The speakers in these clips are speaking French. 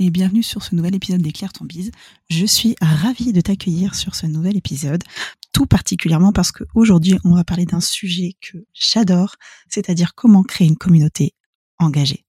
et bienvenue sur ce nouvel épisode d'Éclaire ton bise. Je suis ravie de t'accueillir sur ce nouvel épisode, tout particulièrement parce qu'aujourd'hui on va parler d'un sujet que j'adore, c'est-à-dire comment créer une communauté engagée.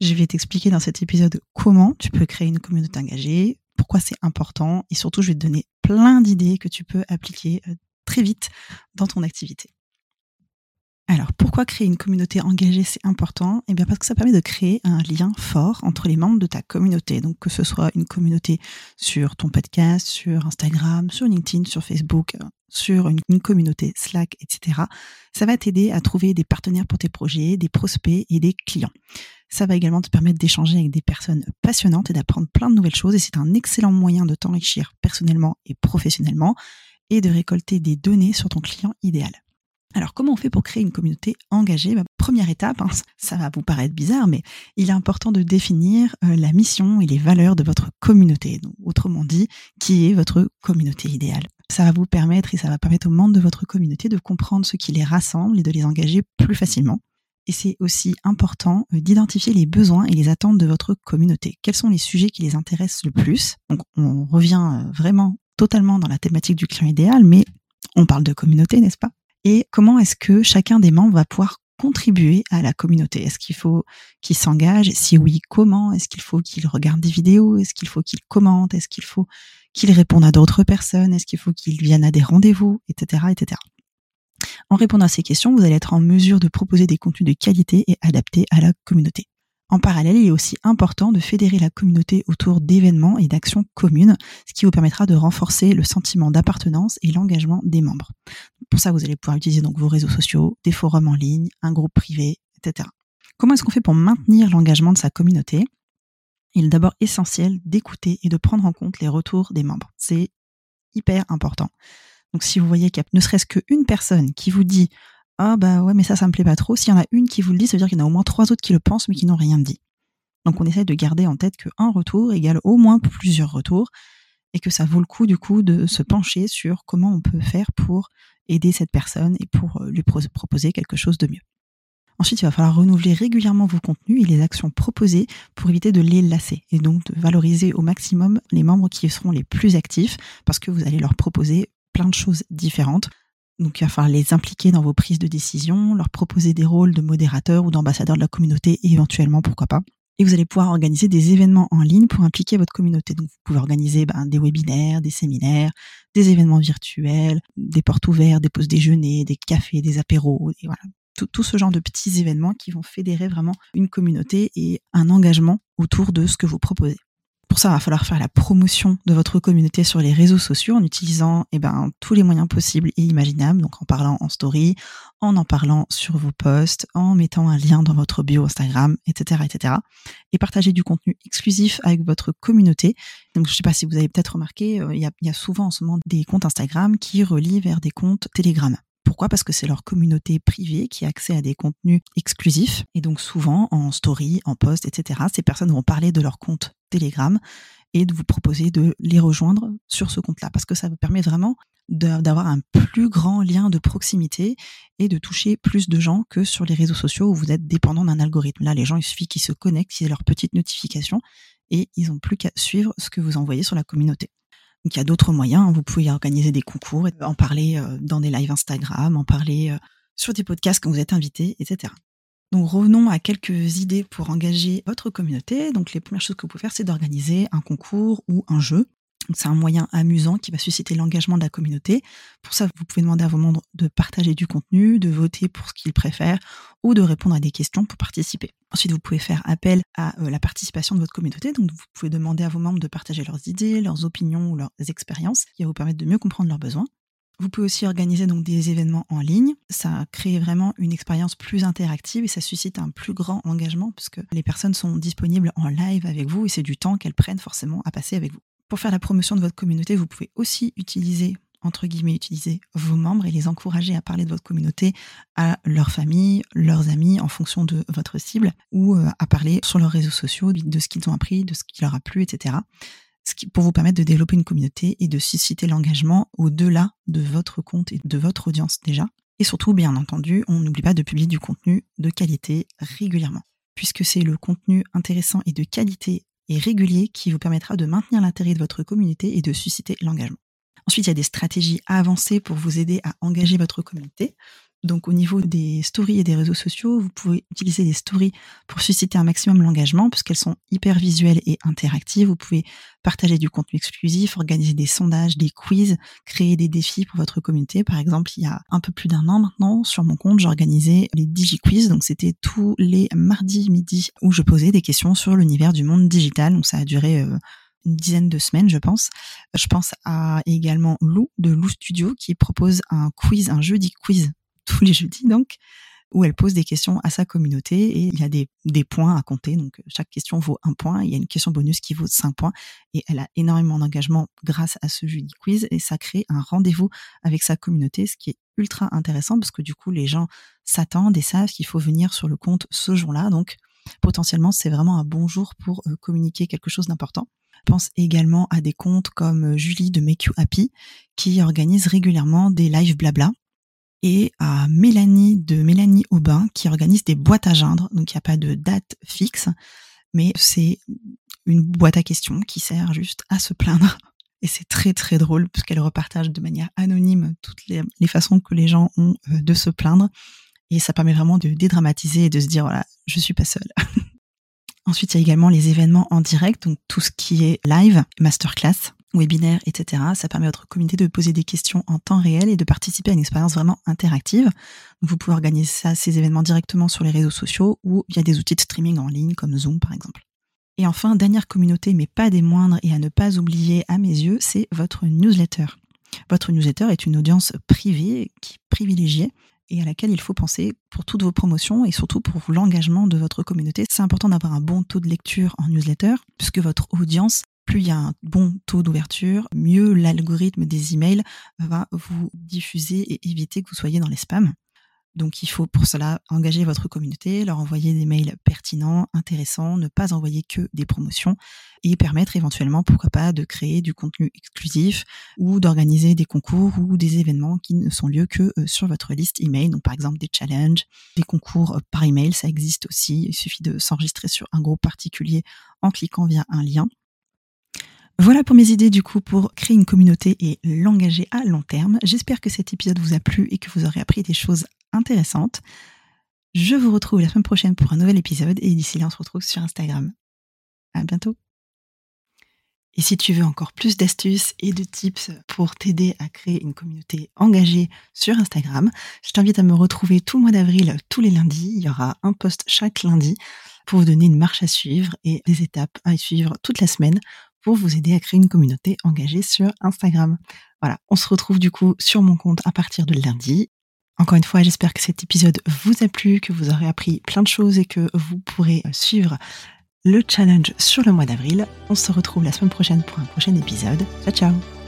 Je vais t'expliquer dans cet épisode comment tu peux créer une communauté engagée, pourquoi c'est important et surtout je vais te donner plein d'idées que tu peux appliquer euh, très vite dans ton activité. Alors, pourquoi créer une communauté engagée, c'est important? Eh bien, parce que ça permet de créer un lien fort entre les membres de ta communauté. Donc, que ce soit une communauté sur ton podcast, sur Instagram, sur LinkedIn, sur Facebook, euh, sur une, communauté Slack, etc. Ça va t'aider à trouver des partenaires pour tes projets, des prospects et des clients. Ça va également te permettre d'échanger avec des personnes passionnantes et d'apprendre plein de nouvelles choses. Et c'est un excellent moyen de t'enrichir personnellement et professionnellement et de récolter des données sur ton client idéal. Alors comment on fait pour créer une communauté engagée? Bah, Première étape, hein, ça va vous paraître bizarre, mais il est important de définir euh, la mission et les valeurs de votre communauté. Autrement dit, qui est votre communauté idéale? Ça va vous permettre et ça va permettre aux membres de votre communauté de comprendre ce qui les rassemble et de les engager plus facilement. Et c'est aussi important euh, d'identifier les besoins et les attentes de votre communauté. Quels sont les sujets qui les intéressent le plus? Donc on revient euh, vraiment totalement dans la thématique du client idéal, mais on parle de communauté, n'est-ce pas? Et comment est-ce que chacun des membres va pouvoir contribuer à la communauté? Est-ce qu'il faut qu'il s'engage? Si oui, comment? Est-ce qu'il faut qu'il regarde des vidéos? Est-ce qu'il faut qu'il commente? Est-ce qu'il faut qu'il réponde à d'autres personnes? Est-ce qu'il faut qu'il vienne à des rendez-vous? Etc. etc. En répondant à ces questions, vous allez être en mesure de proposer des contenus de qualité et adaptés à la communauté. En parallèle, il est aussi important de fédérer la communauté autour d'événements et d'actions communes, ce qui vous permettra de renforcer le sentiment d'appartenance et l'engagement des membres. Pour ça, vous allez pouvoir utiliser donc vos réseaux sociaux, des forums en ligne, un groupe privé, etc. Comment est-ce qu'on fait pour maintenir l'engagement de sa communauté? Il est d'abord essentiel d'écouter et de prendre en compte les retours des membres. C'est hyper important. Donc si vous voyez qu'il y a ne serait-ce qu'une personne qui vous dit ah bah ouais, mais ça, ça me plaît pas trop. S'il y en a une qui vous le dit, ça veut dire qu'il y en a au moins trois autres qui le pensent, mais qui n'ont rien dit. Donc on essaie de garder en tête qu'un retour égale au moins plusieurs retours et que ça vaut le coup du coup de se pencher sur comment on peut faire pour aider cette personne et pour euh, lui proposer quelque chose de mieux. Ensuite, il va falloir renouveler régulièrement vos contenus et les actions proposées pour éviter de les lasser et donc de valoriser au maximum les membres qui seront les plus actifs parce que vous allez leur proposer plein de choses différentes donc il va falloir les impliquer dans vos prises de décision, leur proposer des rôles de modérateur ou d'ambassadeur de la communauté éventuellement, pourquoi pas. Et vous allez pouvoir organiser des événements en ligne pour impliquer votre communauté. Donc vous pouvez organiser ben, des webinaires, des séminaires, des événements virtuels, des portes ouvertes, des pauses déjeuner, des cafés, des apéros, et voilà. Tout, tout, ce genre de petits événements qui vont fédérer vraiment une communauté et un engagement autour de ce que vous proposez. Pour ça, il va falloir faire la promotion de votre communauté sur les réseaux sociaux en utilisant eh ben, tous les moyens possibles et imaginables, donc en parlant en story, en en parlant sur vos posts, en mettant un lien dans votre bio Instagram, etc., etc. Et partager du contenu exclusif avec votre communauté. Donc, je ne sais pas si vous avez peut-être remarqué, euh, il y, y a souvent en ce moment des comptes Instagram qui relient vers des comptes Telegram. Pourquoi? Parce que c'est leur communauté privée qui a accès à des contenus exclusifs. Et donc souvent, en story, en post, etc., ces personnes vont parler de leur compte Telegram et de vous proposer de les rejoindre sur ce compte-là. Parce que ça vous permet vraiment d'avoir un plus grand lien de proximité et de toucher plus de gens que sur les réseaux sociaux où vous êtes dépendant d'un algorithme. Là, les gens, il suffit qu'ils se connectent, qu'ils aient leur petite notification et ils n'ont plus qu'à suivre ce que vous envoyez sur la communauté. Donc il y a d'autres moyens. Hein. Vous pouvez organiser des concours, en parler euh, dans des lives Instagram, en parler euh, sur des podcasts quand vous êtes invité, etc. Donc revenons à quelques idées pour engager votre communauté. Donc les premières choses que vous pouvez faire, c'est d'organiser un concours ou un jeu. C'est un moyen amusant qui va susciter l'engagement de la communauté. Pour ça, vous pouvez demander à vos membres de partager du contenu, de voter pour ce qu'ils préfèrent ou de répondre à des questions pour participer. Ensuite, vous pouvez faire appel à euh, la participation de votre communauté. Donc, vous pouvez demander à vos membres de partager leurs idées, leurs opinions ou leurs expériences qui va vous permettre de mieux comprendre leurs besoins. Vous pouvez aussi organiser donc des événements en ligne. Ça crée vraiment une expérience plus interactive et ça suscite un plus grand engagement puisque les personnes sont disponibles en live avec vous et c'est du temps qu'elles prennent forcément à passer avec vous. Pour faire la promotion de votre communauté, vous pouvez aussi utiliser entre guillemets, utiliser vos membres et les encourager à parler de votre communauté à leur famille, leurs amis, en fonction de votre cible, ou euh, à parler sur leurs réseaux sociaux de ce qu'ils ont appris, de ce qui leur a plu, etc. Pour vous permettre de développer une communauté et de susciter l'engagement au-delà de votre compte et de votre audience déjà. Et surtout, bien entendu, on n'oublie pas de publier du contenu de qualité régulièrement, puisque c'est le contenu intéressant et de qualité et régulier qui vous permettra de maintenir l'intérêt de votre communauté et de susciter l'engagement. Ensuite, il y a des stratégies à avancer pour vous aider à engager votre communauté. Donc au niveau des stories et des réseaux sociaux, vous pouvez utiliser des stories pour susciter un maximum l'engagement puisqu'elles sont hyper visuelles et interactives. Vous pouvez partager du contenu exclusif, organiser des sondages, des quiz, créer des défis pour votre communauté. Par exemple, il y a un peu plus d'un an maintenant, sur mon compte, j'organisais les DigiQuiz. Donc c'était tous les mardis midi où je posais des questions sur l'univers du monde digital. Donc ça a duré... Euh, une dizaine de semaines, je pense. Je pense à également Lou de Lou Studio qui propose un quiz, un jeudi quiz tous les jeudis donc, où elle pose des questions à sa communauté et il y a des, points à compter. Donc chaque question vaut un point. Il y a une question bonus qui vaut cinq points et elle a énormément d'engagement grâce à ce jeudi quiz et ça crée un rendez-vous avec sa communauté, ce qui est ultra intéressant parce que du coup les gens s'attendent et savent qu'il faut venir sur le compte ce jour-là. Donc potentiellement c'est vraiment un bon jour pour euh, communiquer quelque chose d'important. Pense également à des comptes comme Julie de Make You Happy qui organise régulièrement des lives blabla et à Mélanie de Mélanie Aubin qui organise des boîtes à geindre. Donc il n'y a pas de date fixe, mais c'est une boîte à questions qui sert juste à se plaindre. Et c'est très très drôle puisqu'elle repartage de manière anonyme toutes les, les, façons que les gens ont euh, de se plaindre. Et ça permet vraiment de dédramatiser et de se dire voilà, je suis pas seule. Ensuite, il y a également les événements en direct, donc tout ce qui est live, masterclass, webinaire, etc. Ça permet à votre communauté de poser des questions en temps réel et de participer à une expérience vraiment interactive. vous pouvez organiser ces événements directement sur les réseaux sociaux ou via des outils de streaming en ligne comme Zoom par exemple. Et enfin, dernière communauté, mais pas des moindres et à ne pas oublier à mes yeux, c'est votre newsletter. Votre newsletter est une audience privée qui privilégiée et à laquelle il faut penser pour toutes vos promotions et surtout pour l'engagement de votre communauté. C'est important d'avoir un bon taux de lecture en newsletter puisque votre audience plus il y a un bon taux d'ouverture, mieux l'algorithme des emails va vous diffuser et éviter que vous soyez dans les spams. Donc il faut pour cela engager votre communauté, leur envoyer des mails pertinents, intéressants, ne pas envoyer que des promotions et permettre éventuellement, pourquoi pas, de créer du contenu exclusif ou d'organiser des concours ou des événements qui ne sont lieu que euh, sur votre liste email. Donc par exemple des challenges, des concours euh, par email, ça existe aussi. Il suffit de s'enregistrer sur un groupe particulier en cliquant via un lien. Voilà pour mes idées du coup pour créer une communauté et l'engager à long terme. J'espère que cet épisode vous a plu et que vous aurez appris des choses intéressantes. Je vous retrouve la semaine prochaine pour un nouvel épisode et d'ici là on se retrouve sur Instagram. À bientôt. Et si tu veux encore plus d'astuces et de tips pour t'aider à créer une communauté engagée sur Instagram, je t'invite à me retrouver tout le mois d'avril, tous les lundis. Il y aura un post chaque lundi pour vous donner une marche à suivre et des étapes à suivre toute la semaine pour vous aider à créer une communauté engagée sur Instagram. Voilà, on se retrouve du coup sur mon compte à partir de lundi. Encore une fois, j'espère que cet épisode vous a plu, que vous aurez appris plein de choses et que vous pourrez suivre le challenge sur le mois d'avril. On se retrouve la semaine prochaine pour un prochain épisode. Ciao ciao